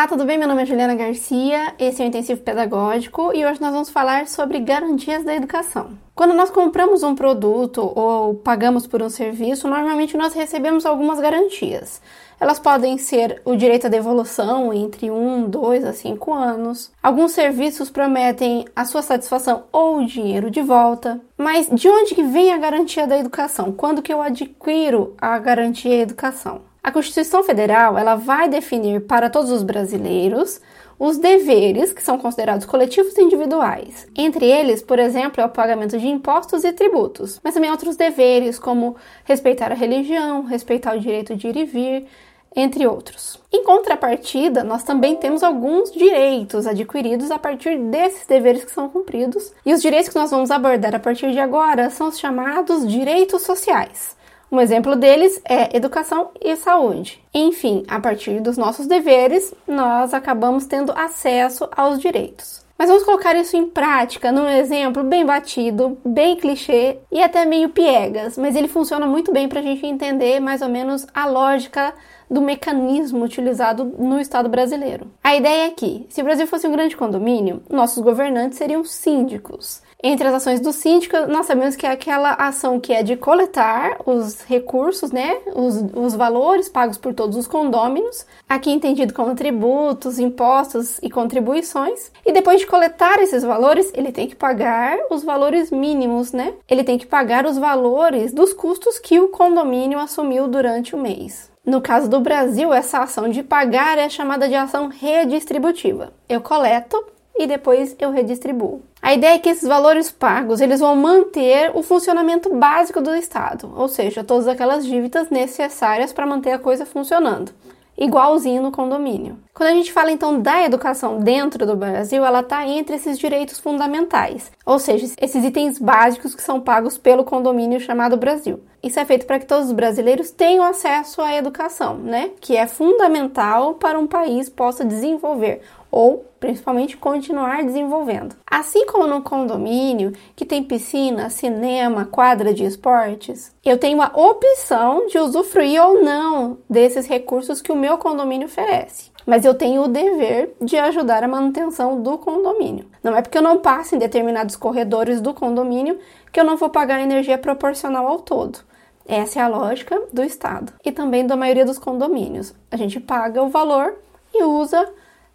Olá, tudo bem? Meu nome é Juliana Garcia, esse é o Intensivo Pedagógico e hoje nós vamos falar sobre garantias da educação. Quando nós compramos um produto ou pagamos por um serviço, normalmente nós recebemos algumas garantias. Elas podem ser o direito à devolução entre 1, 2 a 5 anos. Alguns serviços prometem a sua satisfação ou o dinheiro de volta. Mas de onde que vem a garantia da educação? Quando que eu adquiro a garantia da educação? A Constituição Federal ela vai definir para todos os brasileiros os deveres que são considerados coletivos e individuais. Entre eles, por exemplo, é o pagamento de impostos e tributos, mas também outros deveres como respeitar a religião, respeitar o direito de ir e vir, entre outros. Em contrapartida, nós também temos alguns direitos adquiridos a partir desses deveres que são cumpridos, e os direitos que nós vamos abordar a partir de agora são os chamados direitos sociais. Um exemplo deles é educação e saúde. Enfim, a partir dos nossos deveres, nós acabamos tendo acesso aos direitos. Mas vamos colocar isso em prática num exemplo bem batido, bem clichê e até meio piegas, mas ele funciona muito bem para a gente entender mais ou menos a lógica do mecanismo utilizado no Estado brasileiro. A ideia é que, se o Brasil fosse um grande condomínio, nossos governantes seriam síndicos. Entre as ações do síndico, nós sabemos que é aquela ação que é de coletar os recursos, né, os, os valores pagos por todos os condôminos, aqui entendido como tributos, impostos e contribuições, e depois de coletar esses valores, ele tem que pagar os valores mínimos, né? Ele tem que pagar os valores dos custos que o condomínio assumiu durante o mês. No caso do Brasil, essa ação de pagar é chamada de ação redistributiva. Eu coleto e depois eu redistribuo. A ideia é que esses valores pagos eles vão manter o funcionamento básico do Estado, ou seja, todas aquelas dívidas necessárias para manter a coisa funcionando, igualzinho no condomínio. Quando a gente fala então da educação dentro do Brasil, ela está entre esses direitos fundamentais, ou seja, esses itens básicos que são pagos pelo condomínio chamado Brasil. Isso é feito para que todos os brasileiros tenham acesso à educação, né? Que é fundamental para um país possa desenvolver ou principalmente continuar desenvolvendo. Assim como no condomínio, que tem piscina, cinema, quadra de esportes, eu tenho a opção de usufruir ou não desses recursos que o meu condomínio oferece. Mas eu tenho o dever de ajudar a manutenção do condomínio. Não é porque eu não passo em determinados corredores do condomínio que eu não vou pagar energia proporcional ao todo. Essa é a lógica do Estado e também da maioria dos condomínios. A gente paga o valor e usa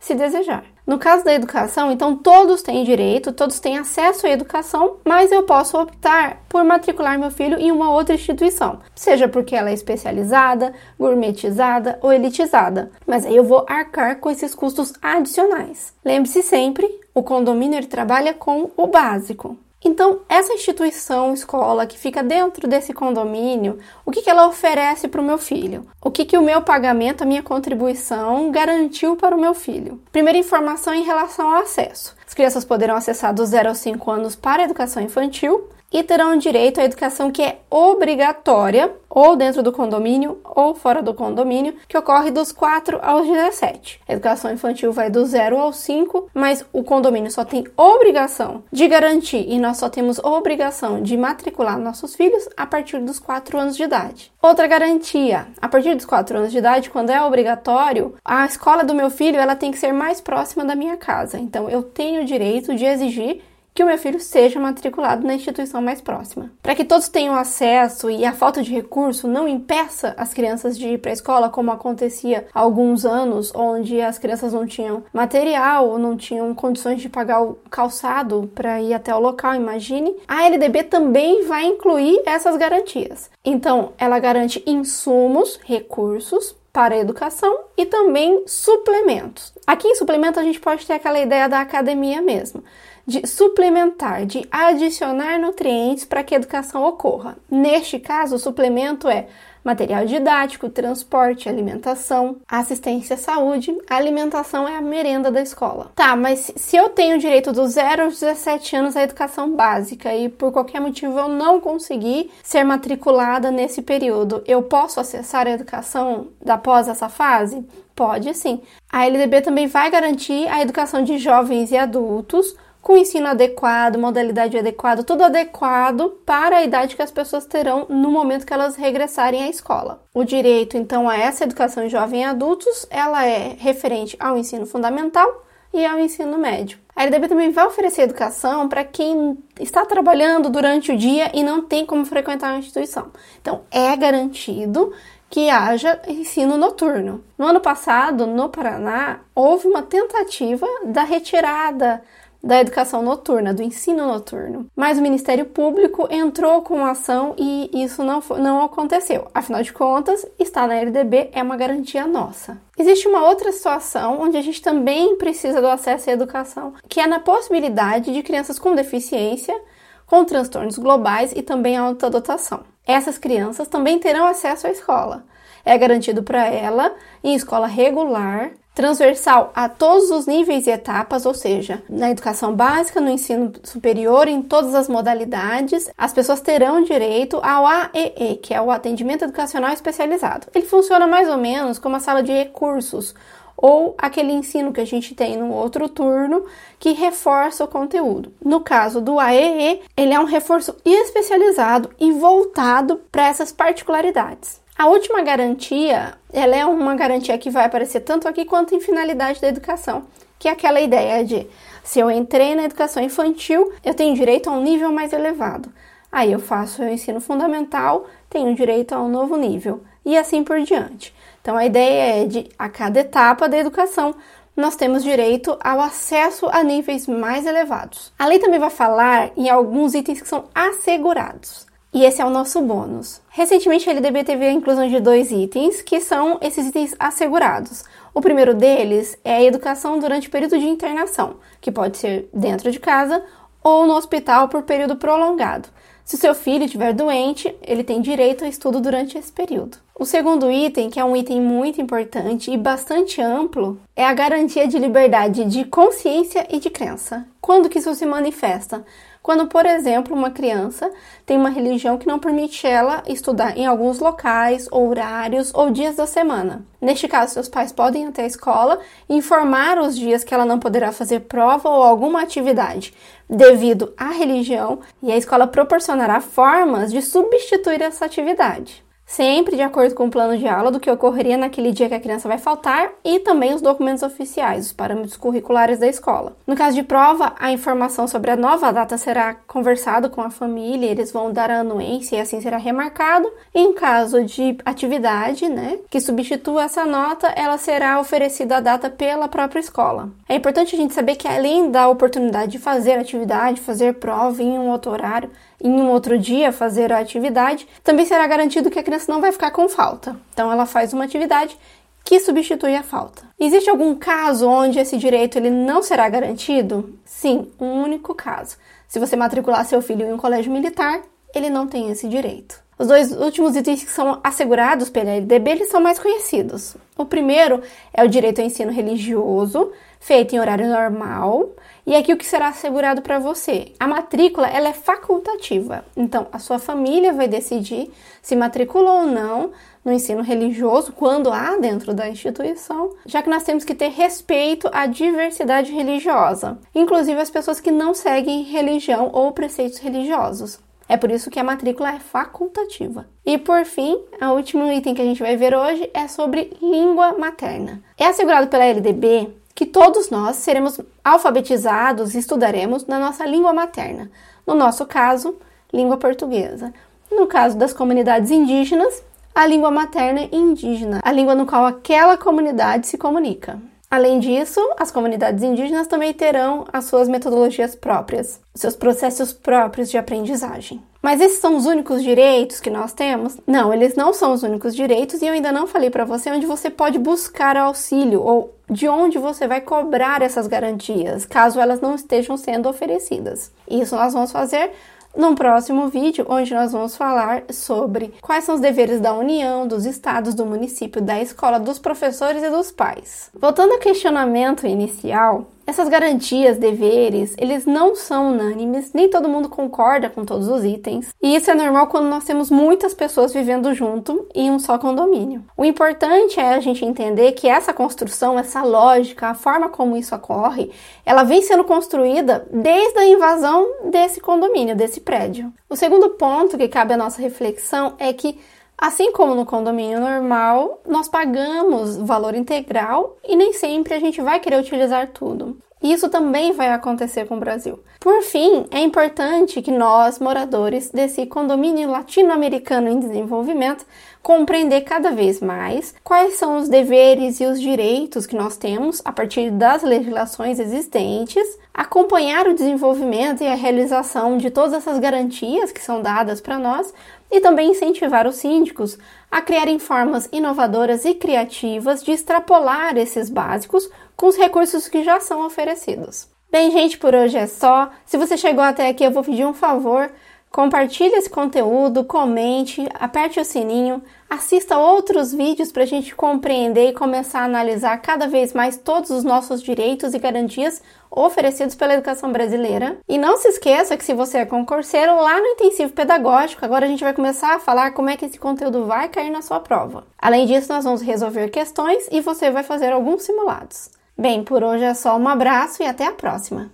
se desejar. No caso da educação, então todos têm direito, todos têm acesso à educação, mas eu posso optar por matricular meu filho em uma outra instituição, seja porque ela é especializada, gourmetizada ou elitizada. Mas aí eu vou arcar com esses custos adicionais. Lembre-se sempre, o condomínio trabalha com o básico. Então, essa instituição, escola que fica dentro desse condomínio, o que, que ela oferece para o meu filho? O que, que o meu pagamento, a minha contribuição garantiu para o meu filho? Primeira informação em relação ao acesso. As crianças poderão acessar dos 0 aos 5 anos para a educação infantil, e terão direito à educação que é obrigatória, ou dentro do condomínio ou fora do condomínio, que ocorre dos 4 aos 17. A educação infantil vai do 0 aos 5, mas o condomínio só tem obrigação de garantir e nós só temos obrigação de matricular nossos filhos a partir dos 4 anos de idade. Outra garantia, a partir dos 4 anos de idade, quando é obrigatório, a escola do meu filho ela tem que ser mais próxima da minha casa. Então eu tenho o direito de exigir que o meu filho seja matriculado na instituição mais próxima. Para que todos tenham acesso e a falta de recurso não impeça as crianças de ir para a escola, como acontecia há alguns anos, onde as crianças não tinham material ou não tinham condições de pagar o calçado para ir até o local, imagine. A LDB também vai incluir essas garantias. Então, ela garante insumos, recursos para a educação e também suplementos. Aqui em suplemento a gente pode ter aquela ideia da academia mesmo de suplementar, de adicionar nutrientes para que a educação ocorra. Neste caso, o suplemento é material didático, transporte, alimentação, assistência à saúde. A alimentação é a merenda da escola. Tá, mas se eu tenho direito dos 0 aos 17 anos à educação básica e por qualquer motivo eu não conseguir ser matriculada nesse período, eu posso acessar a educação após essa fase? Pode sim. A LDB também vai garantir a educação de jovens e adultos com ensino adequado, modalidade adequada, tudo adequado para a idade que as pessoas terão no momento que elas regressarem à escola. O direito, então, a essa educação jovem e adultos, ela é referente ao ensino fundamental e ao ensino médio. A LDB também vai oferecer educação para quem está trabalhando durante o dia e não tem como frequentar a instituição. Então, é garantido que haja ensino noturno. No ano passado, no Paraná, houve uma tentativa da retirada da educação noturna, do ensino noturno. Mas o Ministério Público entrou com ação e isso não, não aconteceu. Afinal de contas, está na LDB é uma garantia nossa. Existe uma outra situação onde a gente também precisa do acesso à educação, que é na possibilidade de crianças com deficiência, com transtornos globais e também alta dotação. Essas crianças também terão acesso à escola. É garantido para ela em escola regular, transversal a todos os níveis e etapas, ou seja, na educação básica, no ensino superior, em todas as modalidades, as pessoas terão direito ao AEE, que é o atendimento educacional especializado. Ele funciona mais ou menos como a sala de recursos ou aquele ensino que a gente tem no outro turno que reforça o conteúdo. No caso do AEE, ele é um reforço especializado e voltado para essas particularidades. A última garantia, ela é uma garantia que vai aparecer tanto aqui quanto em finalidade da educação, que é aquela ideia de se eu entrei na educação infantil, eu tenho direito a um nível mais elevado. Aí eu faço o ensino fundamental, tenho direito a um novo nível e assim por diante. Então a ideia é de a cada etapa da educação nós temos direito ao acesso a níveis mais elevados. A lei também vai falar em alguns itens que são assegurados. E esse é o nosso bônus. Recentemente, a LDB teve a inclusão de dois itens, que são esses itens assegurados. O primeiro deles é a educação durante o período de internação, que pode ser dentro de casa ou no hospital por período prolongado. Se seu filho estiver doente, ele tem direito a estudo durante esse período. O segundo item, que é um item muito importante e bastante amplo, é a garantia de liberdade de consciência e de crença. Quando que isso se manifesta? Quando, por exemplo, uma criança tem uma religião que não permite ela estudar em alguns locais, horários ou dias da semana. Neste caso, seus pais podem ir até a escola informar os dias que ela não poderá fazer prova ou alguma atividade devido à religião, e a escola proporcionará formas de substituir essa atividade sempre de acordo com o plano de aula do que ocorreria naquele dia que a criança vai faltar e também os documentos oficiais, os parâmetros curriculares da escola. No caso de prova, a informação sobre a nova data será conversado com a família, eles vão dar a anuência e assim será remarcado. Em caso de atividade, né, que substitua essa nota, ela será oferecida a data pela própria escola. É importante a gente saber que além da oportunidade de fazer atividade, fazer prova em um outro horário, em um outro dia fazer a atividade, também será garantido que a criança não vai ficar com falta. Então ela faz uma atividade que substitui a falta. Existe algum caso onde esse direito ele não será garantido? Sim, um único caso. Se você matricular seu filho em um colégio militar, ele não tem esse direito. Os dois últimos itens que são assegurados pela LDB eles são mais conhecidos. O primeiro é o direito ao ensino religioso, feito em horário normal, e aqui o que será assegurado para você? A matrícula ela é facultativa, então a sua família vai decidir se matricula ou não no ensino religioso quando há dentro da instituição, já que nós temos que ter respeito à diversidade religiosa, inclusive as pessoas que não seguem religião ou preceitos religiosos. É por isso que a matrícula é facultativa. E por fim, o último item que a gente vai ver hoje é sobre língua materna. É assegurado pela LDB que todos nós seremos alfabetizados e estudaremos na nossa língua materna. No nosso caso, língua portuguesa. No caso das comunidades indígenas, a língua materna indígena, a língua no qual aquela comunidade se comunica. Além disso, as comunidades indígenas também terão as suas metodologias próprias, seus processos próprios de aprendizagem. Mas esses são os únicos direitos que nós temos? Não, eles não são os únicos direitos e eu ainda não falei para você onde você pode buscar auxílio ou de onde você vai cobrar essas garantias, caso elas não estejam sendo oferecidas. Isso nós vamos fazer num próximo vídeo, onde nós vamos falar sobre quais são os deveres da União, dos estados, do município, da escola, dos professores e dos pais. Voltando ao questionamento inicial, Essas garantias, deveres, eles não são unânimes, nem todo mundo concorda com todos os itens. E isso é normal quando nós temos muitas pessoas vivendo junto em um só condomínio. O importante é a gente entender que essa construção, essa lógica, a forma como isso ocorre, ela vem sendo construída desde a invasão desse condomínio, desse prédio. O segundo ponto que cabe à nossa reflexão é que Assim como no condomínio normal, nós pagamos valor integral e nem sempre a gente vai querer utilizar tudo. Isso também vai acontecer com o Brasil. Por fim, é importante que nós, moradores desse condomínio latino-americano em desenvolvimento, compreender cada vez mais quais são os deveres e os direitos que nós temos a partir das legislações existentes, acompanhar o desenvolvimento e a realização de todas essas garantias que são dadas para nós e também incentivar os síndicos a criarem formas inovadoras e criativas de extrapolar esses básicos com os recursos que já são oferecidos. Bem, gente, por hoje é só. Se você chegou até aqui, eu vou pedir um favor. Compartilhe esse conteúdo, comente, aperte o sininho, assista outros vídeos para a gente compreender e começar a analisar cada vez mais todos os nossos direitos e garantias oferecidos pela educação brasileira. E não se esqueça que se você é concurseiro, lá no intensivo pedagógico, agora a gente vai começar a falar como é que esse conteúdo vai cair na sua prova. Além disso, nós vamos resolver questões e você vai fazer alguns simulados. Bem, por hoje é só um abraço e até a próxima!